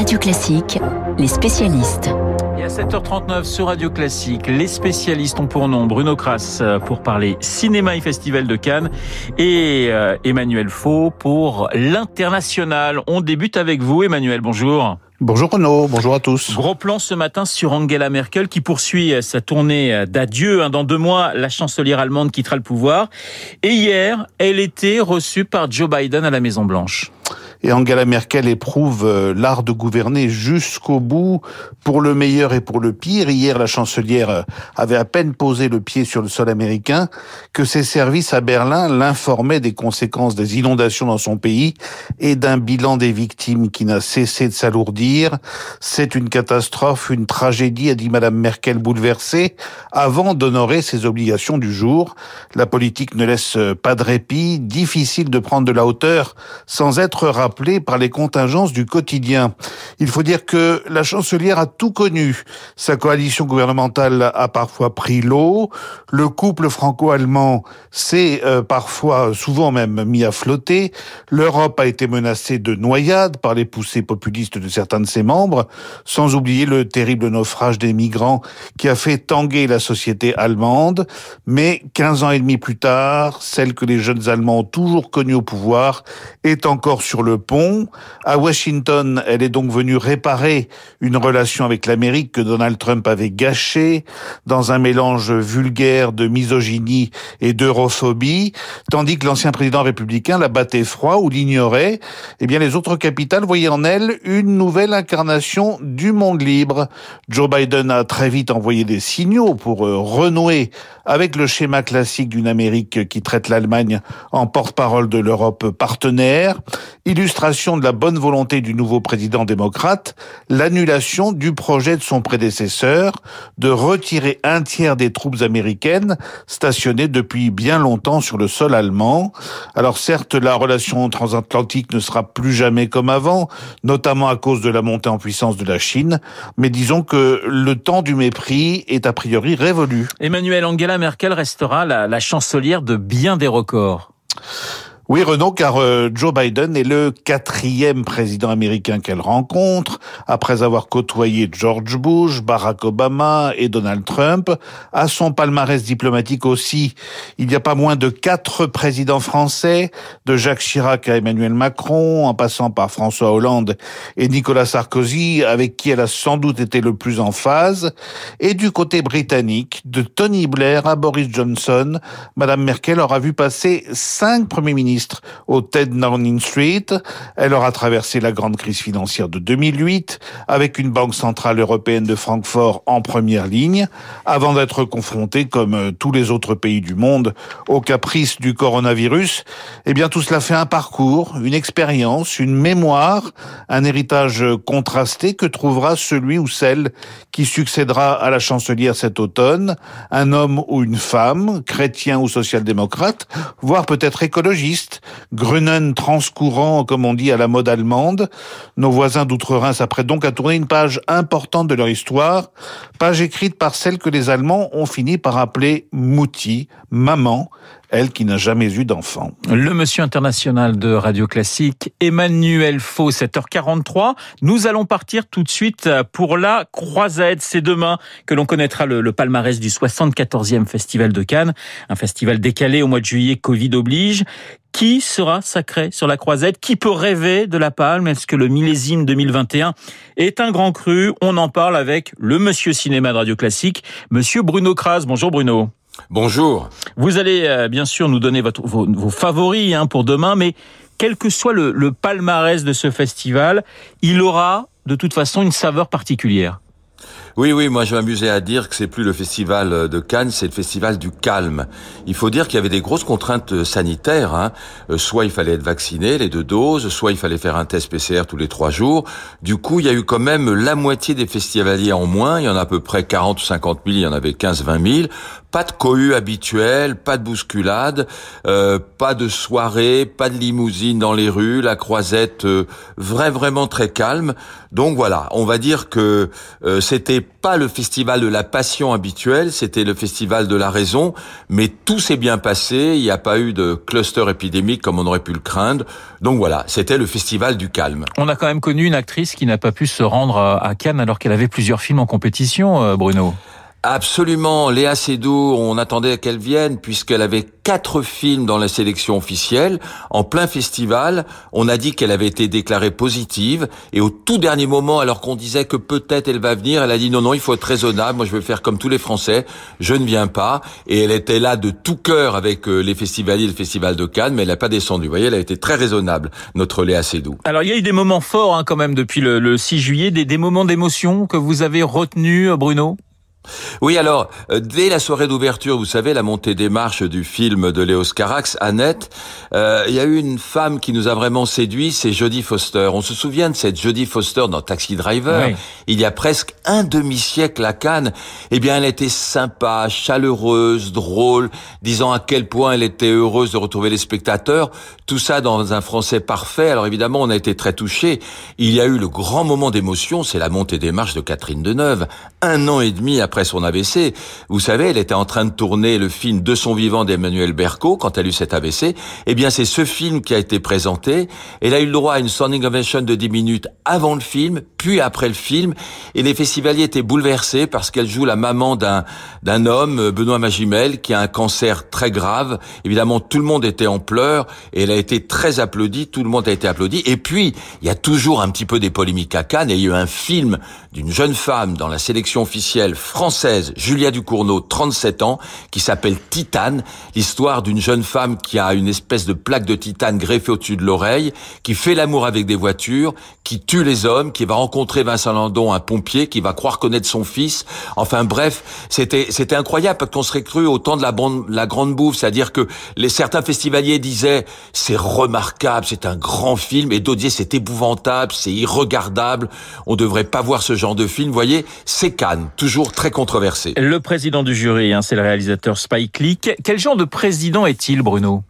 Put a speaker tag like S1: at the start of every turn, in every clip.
S1: Radio Classique, les spécialistes.
S2: Et à 7h39 sur Radio Classique, les spécialistes ont pour nom Bruno Kras euh, pour parler cinéma et festival de Cannes et euh, Emmanuel Faux pour l'international. On débute avec vous Emmanuel, bonjour.
S3: Bonjour Renaud, bonjour à tous.
S2: Gros plan ce matin sur Angela Merkel qui poursuit sa tournée d'adieu. Dans deux mois, la chancelière allemande quittera le pouvoir. Et hier, elle était reçue par Joe Biden à la Maison Blanche
S3: et Angela Merkel éprouve euh, l'art de gouverner jusqu'au bout, pour le meilleur et pour le pire. Hier, la chancelière euh, avait à peine posé le pied sur le sol américain que ses services à Berlin l'informaient des conséquences des inondations dans son pays et d'un bilan des victimes qui n'a cessé de s'alourdir. C'est une catastrophe, une tragédie, a dit Madame Merkel bouleversée, avant d'honorer ses obligations du jour. La politique ne laisse pas de répit, difficile de prendre de la hauteur sans être rappelé par les contingences du quotidien. Il faut dire que la chancelière a tout connu. Sa coalition gouvernementale a parfois pris l'eau. Le couple franco-allemand s'est euh, parfois, souvent même, mis à flotter. L'Europe a été menacée de noyade par les poussées populistes de certains de ses membres, sans oublier le terrible naufrage des migrants qui a fait tanguer la société allemande. Mais 15 ans et demi plus tard, celle que les jeunes Allemands ont toujours connue au pouvoir est encore sur le pont. À Washington, elle est donc venue réparer une relation avec l'Amérique que Donald Trump avait gâchée dans un mélange vulgaire de misogynie et d'europhobie, tandis que l'ancien président républicain la battait froid ou l'ignorait. Eh bien, les autres capitales voyaient en elle une nouvelle incarnation du monde libre. Joe Biden a très vite envoyé des signaux pour euh, renouer avec le schéma classique d'une Amérique qui traite l'Allemagne en porte-parole de l'Europe partenaire. Illustration de la bonne volonté du nouveau président démocrate, l'annulation du projet de son prédécesseur de retirer un tiers des troupes américaines stationnées depuis bien longtemps sur le sol allemand. Alors certes, la relation transatlantique ne sera plus jamais comme avant, notamment à cause de la montée en puissance de la Chine, mais disons que le temps du mépris est a priori révolu.
S2: Emmanuel Angela Merkel restera la, la chancelière de bien des records.
S3: Oui, Renaud, car euh, Joe Biden est le quatrième président américain qu'elle rencontre, après avoir côtoyé George Bush, Barack Obama et Donald Trump. À son palmarès diplomatique aussi, il n'y a pas moins de quatre présidents français, de Jacques Chirac à Emmanuel Macron, en passant par François Hollande et Nicolas Sarkozy, avec qui elle a sans doute été le plus en phase. Et du côté britannique, de Tony Blair à Boris Johnson, Madame Merkel aura vu passer cinq premiers ministres au TED Downing Street. Elle aura traversé la grande crise financière de 2008 avec une banque centrale européenne de Francfort en première ligne avant d'être confrontée, comme euh, tous les autres pays du monde, aux caprices du coronavirus. Eh bien, tout cela fait un parcours, une expérience, une mémoire, un héritage contrasté que trouvera celui ou celle qui succédera à la chancelière cet automne, un homme ou une femme, chrétien ou social-démocrate, voire peut-être écologiste, Grunen transcourant, comme on dit, à la mode allemande. Nos voisins d'outre-Rhin s'apprêtent donc à tourner une page importante de leur histoire, page écrite par celle que les Allemands ont fini par appeler Mutti, maman, elle qui n'a jamais eu d'enfant.
S2: Le monsieur international de Radio Classique, Emmanuel Faux, 7h43. Nous allons partir tout de suite pour la croisade. C'est demain que l'on connaîtra le, palmarès du 74e Festival de Cannes, un festival décalé au mois de juillet, Covid oblige. Qui sera sacré sur la croisette? Qui peut rêver de la palme? Est-ce que le millésime 2021 est un grand cru? On en parle avec le monsieur cinéma de Radio Classique, monsieur Bruno Kras. Bonjour Bruno.
S4: Bonjour.
S2: Vous allez euh, bien sûr nous donner vos, favoris hein, pour demain, mais quel que soit le palmarès de ce festival, il aura de toute façon une saveur particulière.
S4: Oui, oui, moi je m'amusais à dire que c'est plus le festival de Cannes, c'est le festival du calme. Il faut dire qu'il y avait des grosses contraintes sanitaires. Hein. Euh, soit il fallait être vacciné, les deux doses, soit il fallait faire un test PCR tous les trois jours. Du coup, il y a eu quand même la moitié des festivaliers en moins. Il y en a à peu près 40 ou 50 000, il y en avait 15-20 000. Pas de cohue habituel, pas de bousculade, euh, pas de soirée, pas de limousine dans les rues, la croisette euh, vrai, vraiment très calme. Donc voilà, on va dire que euh, c'était c'était pas le festival de la passion habituel, c'était le festival de la raison, mais tout s'est bien passé, il n'y a pas eu de cluster épidémique comme on aurait pu le craindre. Donc voilà, c'était le festival du calme.
S2: On a quand même connu une actrice qui n'a pas pu se rendre à Cannes alors qu'elle avait plusieurs films en compétition, euh, Bruno.
S4: Absolument, Léa Seydoux, on attendait qu'elle vienne puisqu'elle avait quatre films dans la sélection officielle. En plein festival, on a dit qu'elle avait été déclarée positive et au tout dernier moment, alors qu'on disait que peut-être elle va venir, elle a dit non, non, il faut être raisonnable, moi je vais faire comme tous les Français, je ne viens pas. Et elle était là de tout cœur avec euh, les festivaliers le Festival de Cannes, mais elle n'a pas descendu. Vous voyez, elle a été très raisonnable, notre Léa Seydoux.
S2: Alors il y a eu des moments forts hein, quand même depuis le, 6 juillet, des, des moments d'émotion que vous avez retenus, Bruno?
S4: Oui, alors, euh, dès la soirée d'ouverture, vous savez, la montée des marches du film de Léos Carax, Annette, euh, il y a eu une femme qui nous a vraiment séduit, c'est Jodie Foster. On se souvient de cette Jodie Foster dans Taxi Driver, il y a presque un demi-siècle à Cannes. Eh bien, elle était sympa, chaleureuse, drôle, disant à quel point elle était heureuse de retrouver les spectateurs. Tout ça dans un français parfait. Alors évidemment, on a été très touchés. Il y a eu le grand moment d'émotion, c'est la montée des marches de Catherine Deneuve. Un an et demi après son AVC. Vous savez, elle était en train de tourner le film De son vivant d'Emmanuel Berco quand elle a eu cet AVC. Eh bien, c'est ce film qui a été présenté. Elle a eu le droit à une standing ovation de 10 minutes avant le film, puis après le film. Et les festivaliers étaient bouleversés parce qu'elle joue la maman d'un, d'un homme, Benoît Magimel, qui a un cancer très grave. Évidemment, tout le monde était en pleurs et elle a été très applaudie. Tout le monde a été applaudi. Et puis, il y a toujours un petit peu des polémiques à Cannes. Il y a eu un film d'une jeune femme dans la sélection officielle française, Julia Ducournau, 37 ans, qui s'appelle Titane, l'histoire d'une jeune femme qui a une espèce de plaque de titane greffée au-dessus de l'oreille, qui fait l'amour avec des voitures, qui tue les hommes, qui va rencontrer Vincent Landon, un pompier, qui va croire connaître son fils. Enfin bref, c'était c'était incroyable parce qu'on serait cru au temps de la, la grande bouffe, c'est-à-dire que les certains festivaliers disaient c'est remarquable, c'est un grand film, et d'autres disaient c'est épouvantable, c'est irregardable, on devrait pas voir ce genre de film. Vous voyez, c'est Cannes, toujours très
S2: Le président du jury, hein, c'est le réalisateur Spike Lee. Quel genre de président est-il, Bruno?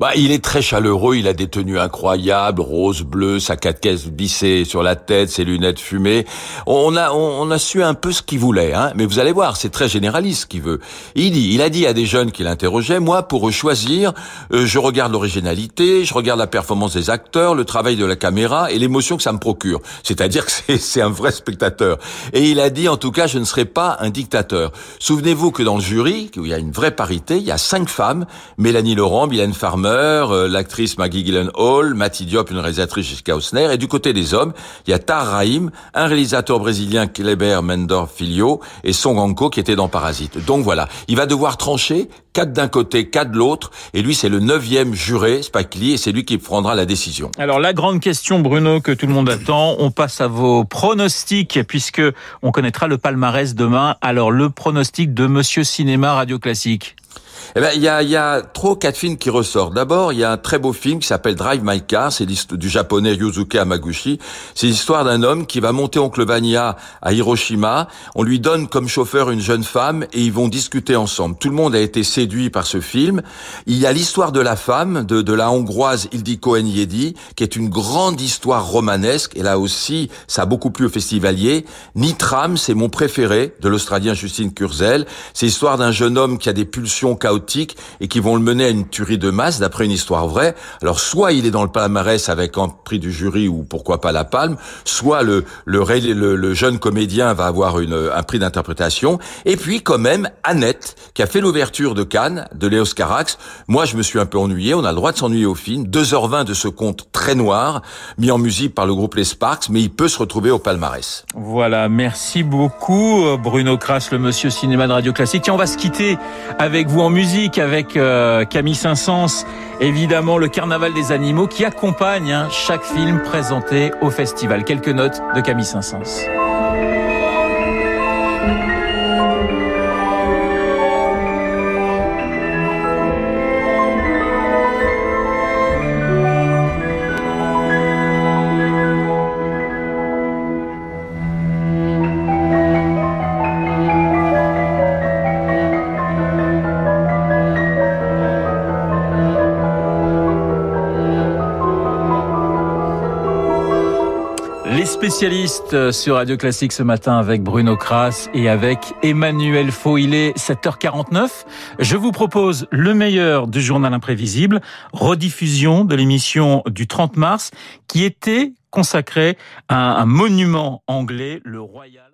S4: Bah, il est très chaleureux, il a des tenues incroyables, rose, bleu, sa caisse bissée sur la tête, ses lunettes fumées. On a, on, a su un peu ce qu'il voulait, hein. Mais vous allez voir, c'est très généraliste ce qu'il veut. Il dit, il a dit à des jeunes qu'il interrogeait, moi, pour choisir, euh, je regarde l'originalité, je regarde la performance des acteurs, le travail de la caméra et l'émotion que ça me procure. C'est-à-dire que c'est un vrai spectateur. Et il a dit, en tout cas, je ne serai pas un dictateur. Souvenez-vous que dans le jury, où il y a une vraie parité, il y a cinq femmes, Mélanie Laurent, Farmer, euh, l'actrice Maggie Gyllenhaal, Matty Diop, une réalisatrice Jessica Hausner, et du côté des hommes, il y a Tar Rahim, un réalisateur brésilien Kleber Mendor Filho, et Song Anko qui était dans Parasite. Donc voilà, il va devoir trancher, quatre d'un côté, quatre de l'autre, et lui c'est le neuvième juré, Spike Lee, et c'est lui qui prendra la décision.
S2: Alors la grande question, Bruno, que tout le monde attend, on passe à vos pronostics, puisque on connaîtra le palmarès demain. Alors le pronostic de Monsieur Cinéma Radio Classique.
S4: Eh ben, il y a, y a trois quatre films qui ressortent. D'abord, il y a un très beau film qui s'appelle Drive My Car. C'est du japonais Yuzuke Amaguchi. C'est l'histoire d'un homme qui va monter Oncle Vania à Hiroshima. On lui donne comme chauffeur une jeune femme et ils vont discuter ensemble. Tout le monde a été séduit par ce film. Il y a l'histoire de la femme, de, de la hongroise Ildiko Enyedi, qui est une grande histoire romanesque. Et là aussi, ça a beaucoup plu aux festivaliers. Nitram, c'est mon préféré, de l'Australien Justine Kurzel. C'est l'histoire d'un jeune homme qui a des pulsions chaotiques et qui vont le mener à une tuerie de masse d'après une histoire vraie. Alors soit il est dans le palmarès avec un prix du jury ou pourquoi pas la palme, soit le le, le, jeune comédien va avoir une, un prix d'interprétation. Et puis quand même Annette qui a fait l'ouverture de Cannes de Léos Carax. Moi je me suis un peu ennuyé. On a le droit de s'ennuyer au film. 2h20 de ce conte très noir mis en musique par le groupe Les Sparks, mais il peut se retrouver au palmarès.
S2: Voilà, merci beaucoup Bruno Crass, le monsieur cinéma de Radio Classique. Tiens, on va se quitter avec vous en musique musique avec euh, Camille Saint-Saëns, évidemment le Carnaval des animaux qui accompagne hein, chaque film présenté au festival. Quelques notes de Camille Saint-Saëns. Les spécialistes sur Radio Classique ce matin avec Bruno Kras et avec Emmanuel Faux. Il est 7h49. Je vous propose le meilleur du journal imprévisible, rediffusion de l'émission du 30 mars qui était consacrée à un monument anglais, le Royal.